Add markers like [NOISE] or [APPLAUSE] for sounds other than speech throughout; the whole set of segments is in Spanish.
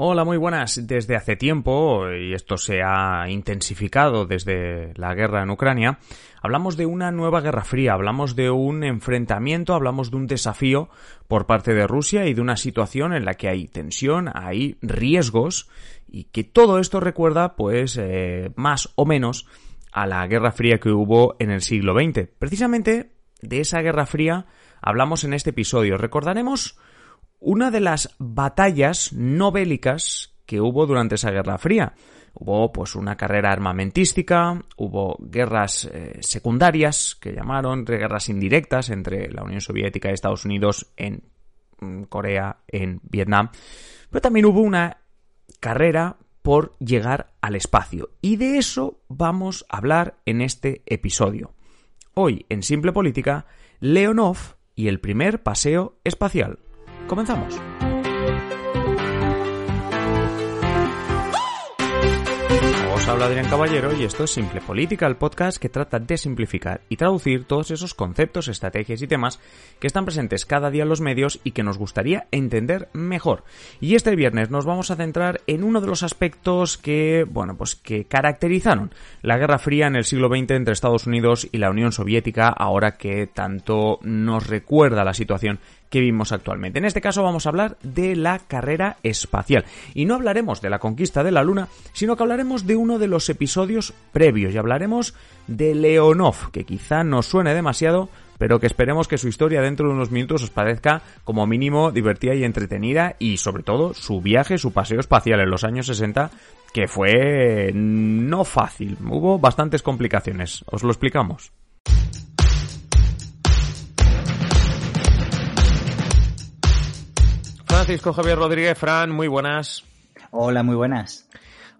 Hola, muy buenas. Desde hace tiempo, y esto se ha intensificado desde la guerra en Ucrania, hablamos de una nueva guerra fría, hablamos de un enfrentamiento, hablamos de un desafío por parte de Rusia y de una situación en la que hay tensión, hay riesgos y que todo esto recuerda, pues, eh, más o menos a la guerra fría que hubo en el siglo XX. Precisamente de esa guerra fría hablamos en este episodio. Recordaremos una de las batallas no bélicas que hubo durante esa Guerra Fría. Hubo pues una carrera armamentística, hubo guerras eh, secundarias que llamaron guerras indirectas entre la Unión Soviética y Estados Unidos en mm, Corea, en Vietnam, pero también hubo una carrera por llegar al espacio y de eso vamos a hablar en este episodio. Hoy en Simple Política, Leonov y el primer paseo espacial. Comenzamos. habla Adrián Caballero y esto es Simple Política, el podcast que trata de simplificar y traducir todos esos conceptos, estrategias y temas que están presentes cada día en los medios y que nos gustaría entender mejor. Y este viernes nos vamos a centrar en uno de los aspectos que, bueno, pues que caracterizaron la Guerra Fría en el siglo XX entre Estados Unidos y la Unión Soviética, ahora que tanto nos recuerda la situación que vimos actualmente. En este caso vamos a hablar de la carrera espacial. Y no hablaremos de la conquista de la Luna, sino que hablaremos de uno de los episodios previos y hablaremos de Leonov, que quizá no suene demasiado, pero que esperemos que su historia dentro de unos minutos os parezca como mínimo divertida y entretenida y sobre todo su viaje, su paseo espacial en los años 60 que fue no fácil, hubo bastantes complicaciones, os lo explicamos. Francisco Javier Rodríguez, Fran, muy buenas. Hola, muy buenas.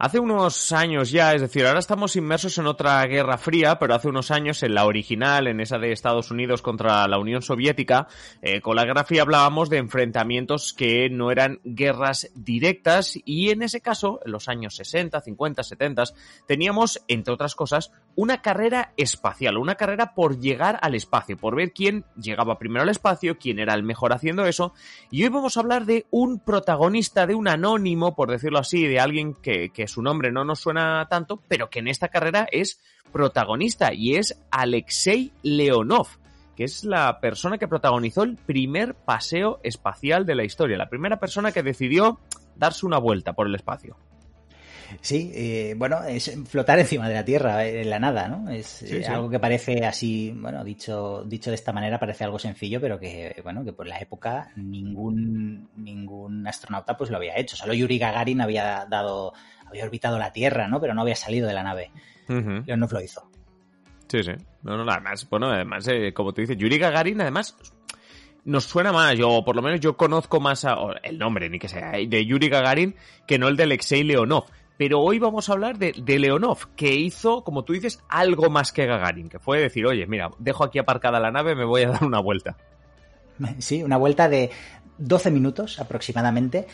Hace unos años ya, es decir, ahora estamos inmersos en otra guerra fría, pero hace unos años en la original, en esa de Estados Unidos contra la Unión Soviética, eh, con la guerra fría hablábamos de enfrentamientos que no eran guerras directas y en ese caso, en los años 60, 50, 70, teníamos, entre otras cosas, una carrera espacial, una carrera por llegar al espacio, por ver quién llegaba primero al espacio, quién era el mejor haciendo eso. Y hoy vamos a hablar de un protagonista, de un anónimo, por decirlo así, de alguien que, que su nombre no nos suena tanto, pero que en esta carrera es protagonista y es Alexei Leonov que es la persona que protagonizó el primer paseo espacial de la historia, la primera persona que decidió darse una vuelta por el espacio. Sí, eh, bueno, es flotar encima de la Tierra, eh, en la nada, ¿no? Es eh, algo que parece así, bueno, dicho, dicho de esta manera parece algo sencillo, pero que, bueno, que por la época ningún, ningún astronauta pues lo había hecho. Solo Yuri Gagarin había dado había orbitado la Tierra, ¿no? Pero no había salido de la nave. Uh no lo hizo. Sí, sí. No, no, además, bueno, además, eh, como tú dices, Yuri Gagarin, además, nos suena más, yo, por lo menos yo conozco más el nombre, ni que sea, eh, de Yuri Gagarin, que no el de Alexei Leonov. Pero hoy vamos a hablar de, de, Leonov, que hizo, como tú dices, algo más que Gagarin, que fue decir, oye, mira, dejo aquí aparcada la nave, me voy a dar una vuelta. Sí, una vuelta de 12 minutos aproximadamente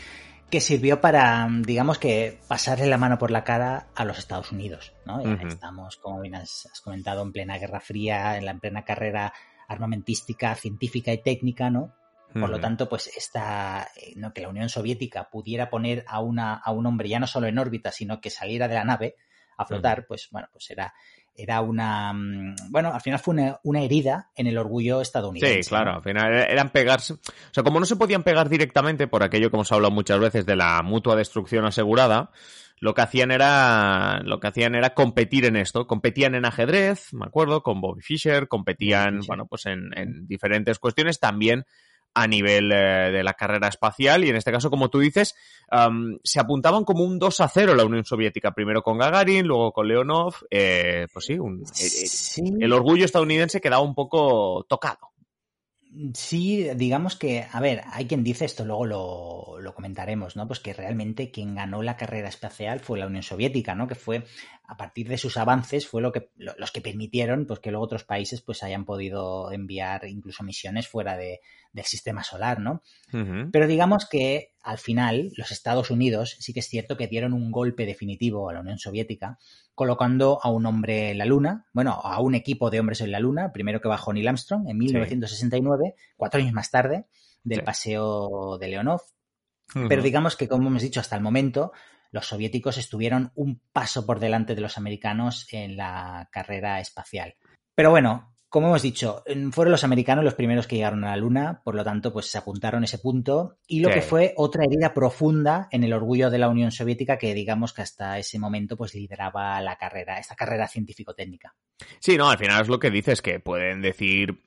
que sirvió para, digamos que, pasarle la mano por la cara a los Estados Unidos, ¿no? Estamos, como bien has, comentado, en plena Guerra Fría, en la plena carrera armamentística, científica y técnica, ¿no? Por lo tanto, pues esta, eh, ¿no? que la Unión Soviética pudiera poner a, una, a un hombre ya no solo en órbita, sino que saliera de la nave a flotar, pues bueno, pues era, era una. Mm, bueno, al final fue una, herida en el orgullo estadounidense. Sí, claro, al final eran pegarse. O sea, como no se podían pegar directamente por aquello que hemos hablado muchas veces de la mutua destrucción asegurada, lo que hacían era lo que hacían era competir en esto competían en ajedrez me acuerdo con Bobby Fischer competían bueno pues en, en, diferentes cuestiones también a nivel eh, de la carrera espacial y en este caso, como tú dices, se apuntaban como un 2 a 0 la Unión Soviética, primero con Gagarin, luego con Leonov, eh, pues sí, un, eh, el orgullo estadounidense quedaba un poco tocado. Sí, digamos que, a ver, hay quien dice esto, luego lo, lo, comentaremos, ¿no? Pues que realmente quien ganó la carrera espacial fue la Unión Soviética, ¿no? Que fue, a partir de sus avances, fue lo que, los que permitieron pues, que luego otros países pues hayan podido enviar incluso misiones fuera de, del sistema solar, ¿no? Pero digamos que al final los Estados Unidos sí que es cierto que dieron un golpe definitivo a la Unión Soviética colocando a un hombre en la Luna, bueno, a un equipo de hombres en la Luna, primero que bajó Neil Armstrong en 1969, cuatro años más tarde, del paseo de Leonov. Pero digamos que, como hemos dicho hasta el momento, los soviéticos estuvieron un paso por delante de los americanos en la carrera espacial. Pero bueno, como hemos dicho, fueron los americanos los primeros que llegaron a la Luna, por lo tanto, pues se apuntaron ese punto y lo que fue otra herida profunda en el orgullo de la Unión Soviética que digamos que hasta ese momento pues lideraba la carrera, esta carrera científico-técnica. Sí, no, al final es lo que dices, que pueden decir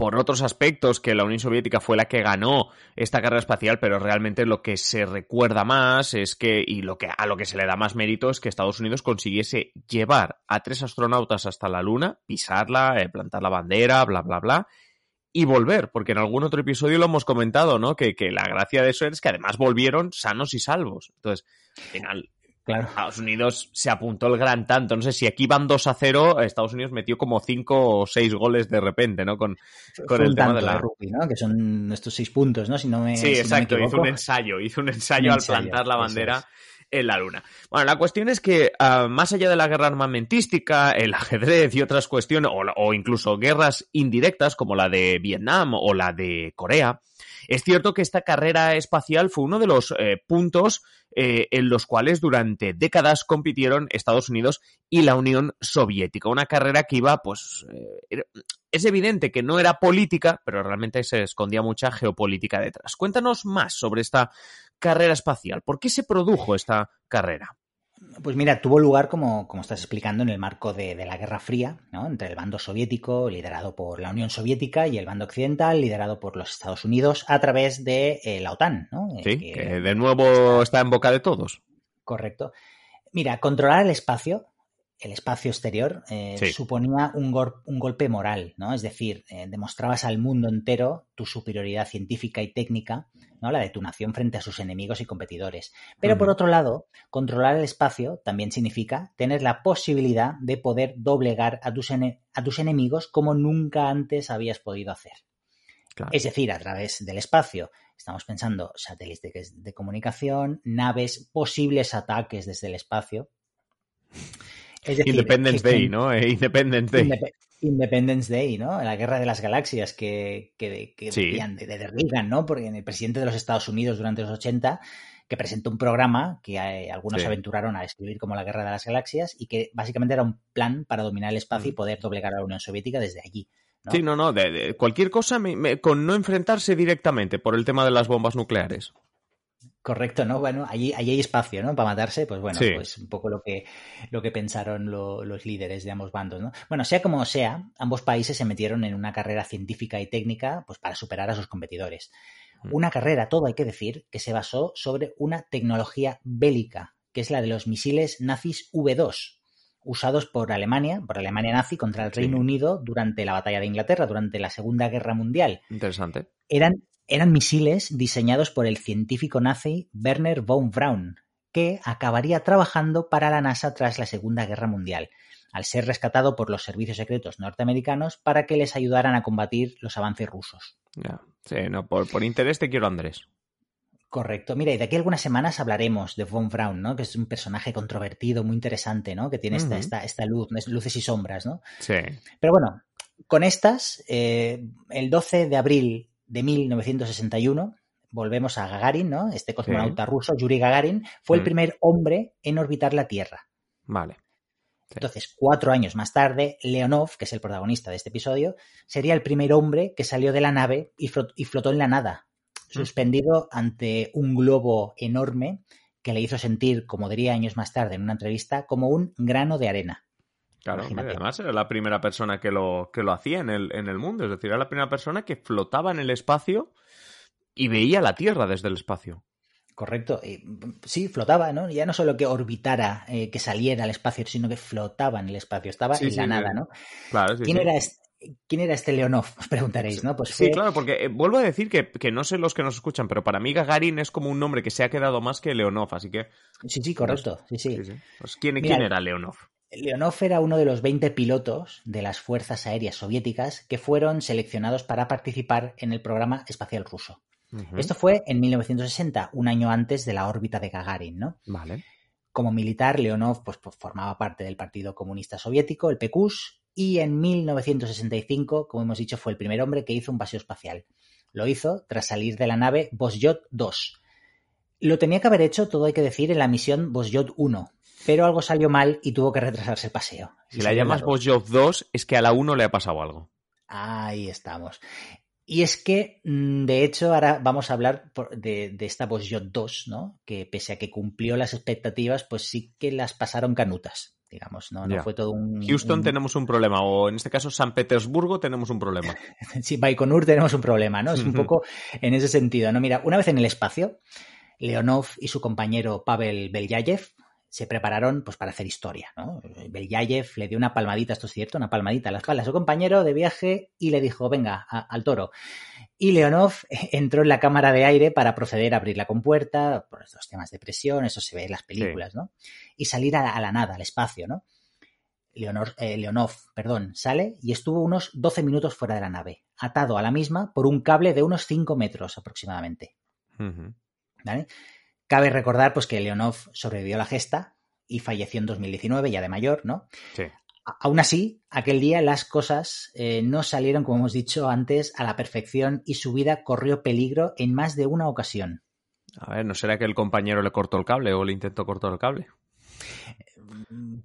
por otros aspectos que la Unión Soviética fue la que ganó esta carrera espacial, pero realmente lo que se recuerda más es que, y lo que, a lo que se le da más mérito es que Estados Unidos consiguiese llevar a tres astronautas hasta la Luna, pisarla, eh, plantar la bandera, bla, bla, bla, y volver, porque en algún otro episodio lo hemos comentado, ¿no? Que, que la gracia de eso es que además volvieron sanos y salvos. Entonces, al final, Estados Unidos se apuntó el gran tanto. No sé si aquí van 2 a 0, Estados Unidos metió como 5 o 6 goles de repente, ¿no? Con, con el tema de la. Rugby, ¿no? Que son estos 6 puntos, ¿no? Si no me, sí, exacto. hizo un ensayo, hizo un ensayo, al plantar la bandera. en la Luna. Bueno, la cuestión es que, ah, más allá de la guerra armamentística, el ajedrez y otras cuestiones, o, o, incluso guerras indirectas como la de Vietnam o la de Corea, es cierto que esta carrera espacial fue uno de los eh, puntos eh, en los cuales durante décadas compitieron Estados Unidos y la Unión Soviética. Una carrera que iba, pues, eh, es evidente que no era política, pero realmente se escondía mucha geopolítica detrás. Cuéntanos más sobre esta carrera espacial. ¿Por qué se produjo esta carrera? Pues mira, tuvo lugar, como, como estás explicando, en el marco de, la Guerra Fría, ¿no? entre el bando soviético, liderado por la Unión Soviética, y el bando occidental, liderado por los Estados Unidos, a través de eh, la OTAN. ¿no? Eh, sí, que, de nuevo está en boca de todos. Correcto. Mira, controlar el espacio, el espacio exterior, eh, suponía un, un, golpe moral, ¿no? Es decir, demostrabas al mundo entero tu superioridad científica y técnica ¿no? La detonación frente a sus enemigos y competidores. Pero por otro lado, controlar el espacio también significa tener la posibilidad de poder doblegar a tus, a tus enemigos como nunca antes habías podido hacer. Es decir, a través del espacio. Estamos pensando satélites de comunicación, naves, posibles ataques desde el espacio. Independence Day, ¿no? Eh, Independence Day. Independence Day, ¿no? La guerra de las galaxias que, que, que decían de, de Reagan, ¿no? Porque el presidente de los Estados Unidos durante los 80 que presentó un programa que eh, algunos aventuraron a describir como la guerra de las galaxias y que básicamente era un plan para dominar el espacio y poder doblegar a la Unión Soviética desde allí. Sí, no, no, de, cualquier cosa con no enfrentarse directamente por el tema de las bombas nucleares. Correcto, ¿no? Bueno, allí, allí hay espacio, ¿no? Para matarse, pues bueno, pues un poco lo que, lo que pensaron los líderes de ambos bandos, ¿no? Bueno, sea como sea, ambos países se metieron en una carrera científica y técnica, pues para superar a sus competidores. Mm. Una carrera, todo hay que decir, que se basó sobre una tecnología bélica, que es la de los misiles nazis V2, usados por Alemania, por Alemania nazi contra el Reino Unido durante la batalla de Inglaterra, durante la Segunda Guerra Mundial. Interesante. Eran eran misiles diseñados por el científico nazi Werner von Braun, que acabaría trabajando para la NASA tras la Segunda Guerra Mundial, al ser rescatado por los servicios secretos norteamericanos para que les ayudaran a combatir los avances rusos. Ya, sí, no, por, interés te quiero, Andrés. Correcto. Mira, y de aquí a algunas semanas hablaremos de Von Braun, ¿no? Que es un personaje controvertido, muy interesante, ¿no? Que tiene esta, esta, esta, luz, luces y sombras, ¿no? Sí. Pero bueno, con estas, eh, el 12 de abril de 1961, volvemos a Gagarin, ¿no? Este cosmonauta ruso, Yuri Gagarin, fue el mm. primer hombre en orbitar la Tierra. Vale. Entonces, cuatro años más tarde, Leonov, que es el protagonista de este episodio, sería el primer hombre que salió de la nave y, flotó en la nada, mm. suspendido ante un globo enorme que le hizo sentir, como diría años más tarde en una entrevista, como un grano de arena. Claro, además era la primera persona que lo, que lo hacía en el, en el mundo, es decir, era la primera persona que flotaba en el espacio y veía la Tierra desde el espacio. Correcto. Sí, flotaba, ¿no? Ya no solo que orbitara, eh, que saliera al espacio, sino que flotaba en el espacio, estaba en la nada, ¿no? Claro, ¿Quién, era este, ¿Quién era este Leonov? Os [LAUGHS] preguntaréis, ¿no? Pues Sí, claro, porque eh, vuelvo a decir que, que, no sé los que nos escuchan, pero para mí Gagarin es como un nombre que se ha quedado más que Leonov, así que... Sí, sí, correcto. Sí, sí. Pues, ¿quién, ¿Quién era Leonov? Leonov era uno de los 20 pilotos de las fuerzas aéreas soviéticas que fueron seleccionados para participar en el programa espacial ruso. Esto fue en 1960, un año antes de la órbita de Gagarin, ¿no? Vale. Como militar, Leonov pues, pues, formaba parte del Partido Comunista Soviético, el PQS, y en 1965, como hemos dicho, fue el primer hombre que hizo un paseo espacial. Lo hizo tras salir de la nave Vosjot 2, Lo tenía que haber hecho, todo hay que decir, en la misión Bosjot 1, pero algo salió mal y tuvo que retrasarse el paseo. Si la llamas Bosjot 2, es que a la 1 le ha pasado algo. Ahí estamos. Y es que, mm, de hecho, ahora vamos a hablar de, esta Bosjot 2, ¿no? Que pese a que cumplió las expectativas, pues sí que las pasaron canutas digamos, no, no fue todo un... Houston tenemos un problema, o en este caso San Petersburgo tenemos un problema. [LAUGHS] sí, Baikonur tenemos un problema, ¿no? Es un [LAUGHS] poco en ese sentido, ¿no? Mira, una vez en el espacio, Leonov y su compañero Pavel Belyayev se prepararon pues para hacer historia, ¿no? Belyayev le dio una palmadita, esto es cierto, una palmadita a la espalda a su compañero de viaje y le dijo, venga, al toro. Y Leonov [LAUGHS] entró en la cámara de aire para proceder a abrir la compuerta, por estos temas de presión, eso se ve en las películas, ¿no? Y salir a la, nada, al espacio, ¿no? Eh, Leonov, perdón, sale y estuvo unos 12 minutos fuera de la nave, atado a la misma por un cable de unos 5 metros aproximadamente. ¿Vale? Cabe recordar pues, que Leonov sobrevivió a la gesta y falleció en 2019, ya de mayor, ¿no? Sí. Aún así, aquel día las cosas eh, no salieron, como hemos dicho antes, a la perfección y su vida corrió peligro en más de una ocasión. A ver, ¿no será que el compañero le cortó el cable o le intentó cortar el cable?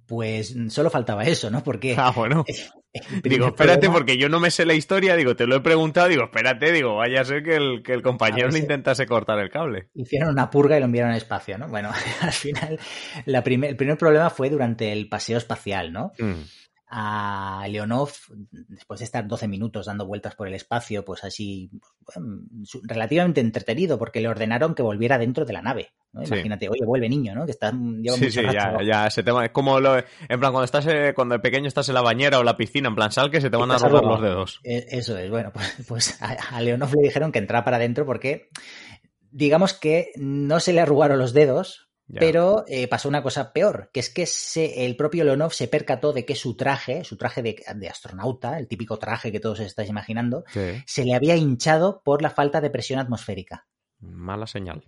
Pues solo faltaba eso, ¿no? Porque. Ah, bueno. [LAUGHS] [LAUGHS] Digo, espérate, porque yo no me sé la historia, digo, te lo he preguntado, digo, espérate, digo, vaya a ser que el, que el compañero le intentase cortar el cable. Hicieron una purga y lo enviaron al espacio, ¿no? Bueno, [LAUGHS] al final, la el primer problema fue durante el paseo espacial, ¿no? Mm a Leonov, después de estar 12 minutos dando vueltas por el espacio, pues así relativamente entretenido, porque le ordenaron que volviera dentro de la nave. Imagínate, oye, vuelve niño, ¿no? Que está sí, sí, ya, ya, ese tema es como lo, en plan cuando estás eh, cuando el pequeño estás en la bañera o la piscina, en plan sal que se te van a robar los dedos. E, eso es, bueno, [LAUGHS] pues, pues a, Leonov le dijeron que entrara para adentro porque digamos que no se le arrugaron los dedos, pero eh, pasó una cosa peor, que es que el propio Leonov se percató de que su traje, su traje de, astronauta, el típico traje que todos estáis imaginando, se le había hinchado por la falta de presión atmosférica. Mala señal.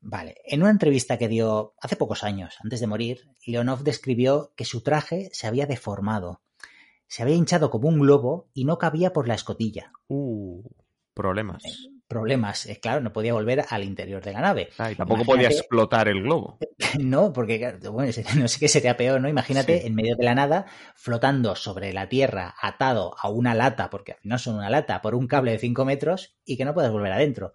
Vale, en una entrevista que dio hace pocos años, antes de morir, Leonov describió que su traje se había deformado. Se había hinchado como un globo y no cabía por la escotilla. Uh, problemas. Eh, problemas. Eh, claro, no podía volver al interior de la nave. Ah, y tampoco podía explotar el globo. [LAUGHS] No, porque bueno, [LAUGHS] no sé qué sería peor, ¿no? Imagínate en medio de la nada, flotando sobre la Tierra, atado a una lata, porque al final son una lata, por un cable de 5 metros y que no puedas volver adentro.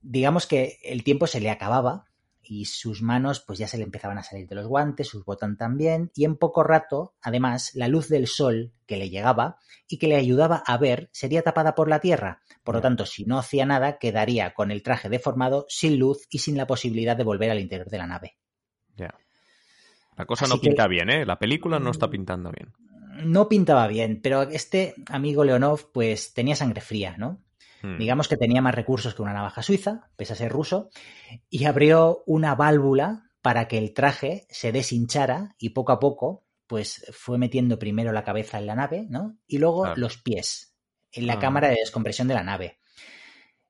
Digamos que el tiempo se le acababa y sus manos pues ya se le empezaban a salir de los guantes, sus botones también, y en poco rato, además, la luz del sol que le llegaba y que le ayudaba a ver sería tapada por la tierra. Por lo tanto, si no hacía nada, quedaría con el traje deformado, sin luz y sin la posibilidad de volver al interior de la nave. Ya. La cosa no pinta bien, ¿eh? La película no está pintando bien. No pintaba bien, pero este amigo Leonov pues tenía sangre fría, ¿no? Hmm. Digamos que tenía más recursos que una navaja suiza, pese a ser ruso, y abrió una válvula para que el traje se deshinchara y poco a poco, pues fue metiendo primero la cabeza en la nave, ¿no? Y luego los pies en la ah. cámara de descompresión de la nave.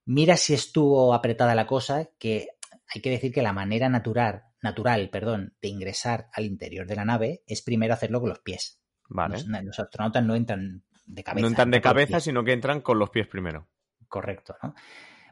Mira si estuvo apretada la cosa, que hay que decir que la manera natural, natural, perdón, de ingresar al interior de la nave es primero hacerlo con los pies. Vale. Los, astronautas no entran de cabeza. No entran de cabeza, sino que entran con los pies primero correcto, ¿no?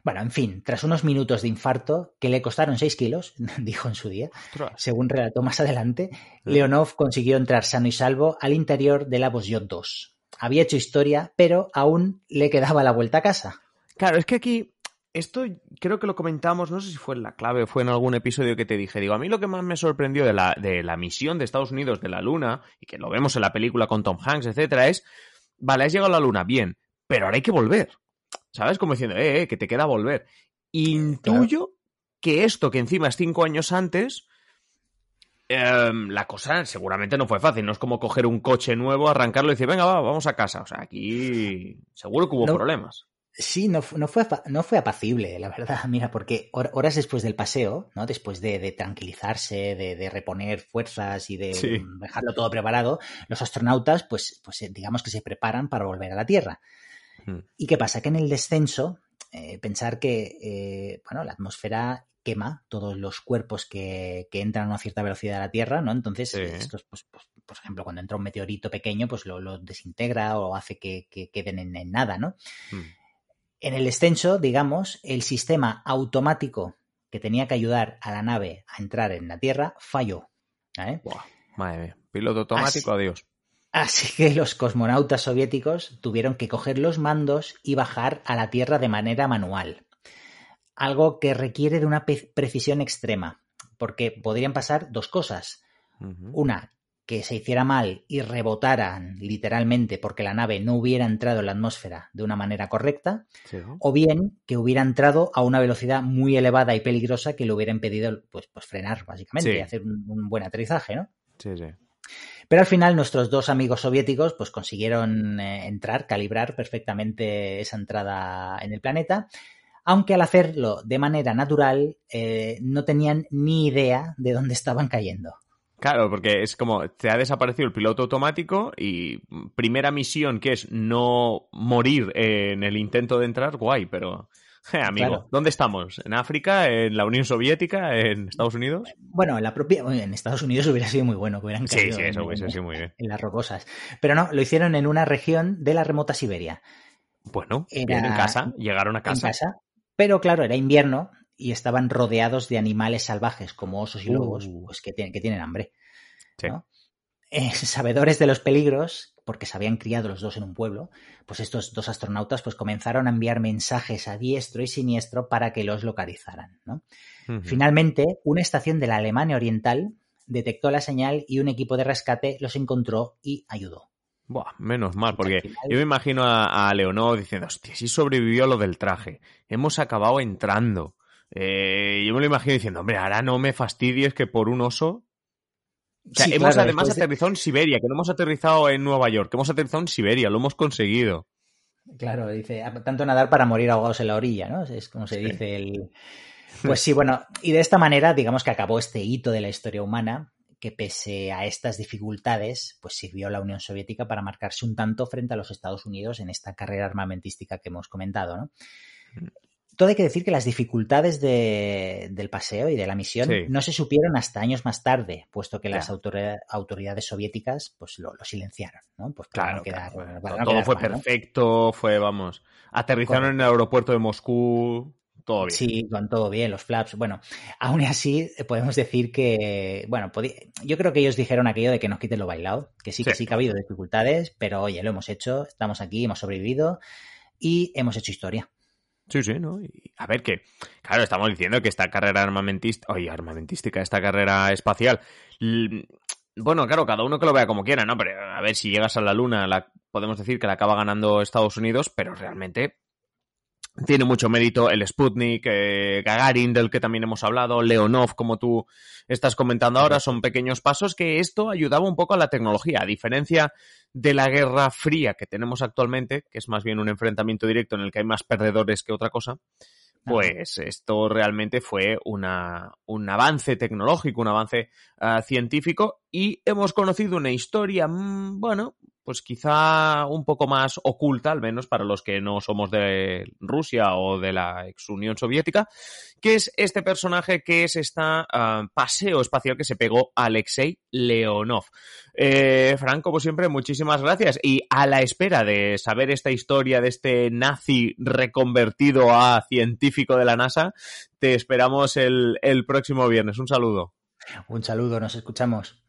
Bueno, en fin, tras unos minutos de infarto que le costaron 6 kilos, [LAUGHS] dijo en su día, según relató más adelante, Leonov consiguió entrar sano y salvo al interior de la Vosjot 2. Había hecho historia, pero aún le quedaba la vuelta a casa. Claro, es que aquí, esto creo que lo comentamos, no sé si fue en la clave, fue en algún episodio que te dije, digo, a mí lo que más me sorprendió de la, de la misión de Estados Unidos de la Luna, y que lo vemos en la película con Tom Hanks, etcétera, es, vale, has llegado a la Luna, bien, pero ahora hay que volver. ¿Sabes? Como diciendo, eh, eh, que te queda volver. Intuyo que esto, que encima es cinco años antes, em, la cosa seguramente no fue fácil. No es como coger un coche nuevo, arrancarlo y decir, venga, va, vamos a casa. O sea, aquí seguro que hubo problemas. Sí, no, no, fue, no fue apacible, la verdad. [LAUGHS] Mira, porque horas después del paseo, ¿no? Después de, tranquilizarse, de, reponer fuerzas y de dejarlo todo preparado, los astronautas, pues, pues digamos que se preparan para volver a la Tierra. ¿Y qué pasa? Que en el descenso, eh, pensar que eh, bueno, la atmósfera quema todos los cuerpos que, entran a una cierta velocidad a la Tierra, ¿no? Entonces, estos, pues, pues, por ejemplo, cuando entra un meteorito pequeño, pues lo, desintegra o hace que, queden en, nada, ¿no? En el descenso, digamos, el sistema automático que tenía que ayudar a la nave a entrar en la Tierra falló. madre mía. Piloto automático, adiós. Así que los cosmonautas soviéticos tuvieron que coger los mandos y bajar a la Tierra de manera manual. Algo que requiere de una precisión extrema, porque podrían pasar dos cosas. Una, que se hiciera mal y rebotaran literalmente porque la nave no hubiera entrado en la atmósfera de una manera correcta, o bien que hubiera entrado a una velocidad muy elevada y peligrosa que le hubiera impedido pues, pues frenar, básicamente, y hacer un, buen aterrizaje, ¿no? Sí, sí. Pero al final nuestros dos amigos soviéticos pues consiguieron eh, entrar, calibrar perfectamente esa entrada en el planeta, aunque al hacerlo de manera natural eh, no tenían ni idea de dónde estaban cayendo. Claro, porque es como, te ha desaparecido el piloto automático y primera misión que es no morir en el intento de entrar, guay, pero... [LAUGHS] amigo, ¿dónde estamos? ¿En África? ¿En la Unión Soviética? ¿En Estados Unidos? Bueno, en la propia. En Estados Unidos hubiera sido muy bueno que hubieran caído sí, sí, eso hubiese sido muy bien. En las rocosas. Pero no, lo hicieron en una región de la remota Siberia. Bueno, en casa, llegaron a casa. En casa. Pero claro, era invierno y estaban rodeados de animales salvajes como osos y lobos, uh. pues que, tienen, que tienen hambre. Eh, [LAUGHS] sabedores de los peligros, porque se habían criado los dos en un pueblo, pues estos dos astronautas pues comenzaron a enviar mensajes a diestro y siniestro para que los localizaran. Finalmente, una estación de la Alemania Oriental detectó la señal y un equipo de rescate los encontró y ayudó. Buah, menos mal, porque yo me imagino a, Leonor diciendo, hostia, si sobrevivió lo del traje, hemos acabado entrando. Eh, yo me lo imagino diciendo, hombre, ahora no me fastidies que por un oso. O sea, hemos además aterrizado en Siberia, que no hemos aterrizado en Nueva York, que hemos aterrizado en Siberia, lo hemos conseguido. Claro, dice, tanto nadar para morir ahogados en la orilla, ¿no? Es como se dice el... [LAUGHS] Pues sí, bueno, y de esta manera, digamos que acabó este hito de la historia humana, que pese a estas dificultades, pues sirvió a la Unión Soviética para marcarse un tanto frente a los Estados Unidos en esta carrera armamentística que hemos comentado, ¿no? Todo hay que decir que las dificultades del paseo y de la misión no se supieron hasta años más tarde, puesto que las autoridades soviéticas pues lo, silenciaron, ¿no? Pues claro, todo fue perfecto, fue, vamos, aterrizaron en el aeropuerto de Moscú, todo bien. Sí, con todo bien, los flaps. Bueno, aún así eh, podemos decir que, bueno, yo creo que ellos dijeron aquello de que nos quiten lo bailado, que sí, que sí que ha habido dificultades, pero oye, lo hemos hecho, estamos aquí, hemos sobrevivido y hemos hecho historia. Sí, sí, ¿no? Y a ver que, claro, estamos diciendo que esta carrera armamentista, oye, armamentística, esta carrera espacial, bueno, claro, cada uno que lo vea como quiera, ¿no? Pero a ver, si llegas a la Luna, podemos decir que la acaba ganando Estados Unidos, pero realmente tiene mucho mérito el Sputnik, eh, Gagarin, del que también hemos hablado, Leonov, como tú estás comentando ahora, son pequeños pasos que esto ayudaba un poco a la tecnología, a diferencia de la Guerra Fría que tenemos actualmente, que es más bien un enfrentamiento directo en el que hay más perdedores que otra cosa. Pues esto realmente fue una, un avance tecnológico, un avance ah, científico y hemos conocido una historia, mm, bueno, pues quizá un poco más oculta, al menos para los que no somos de Rusia o de la ex Unión Soviética, que es este personaje que es esta ah, paseo espacial que se pegó Alexei Leonov. Eh, Frank, como siempre, muchísimas gracias. Y a la espera de saber esta historia de este nazi reconvertido a científico de la NASA, te esperamos el, el próximo viernes. Un saludo. Un saludo, nos escuchamos.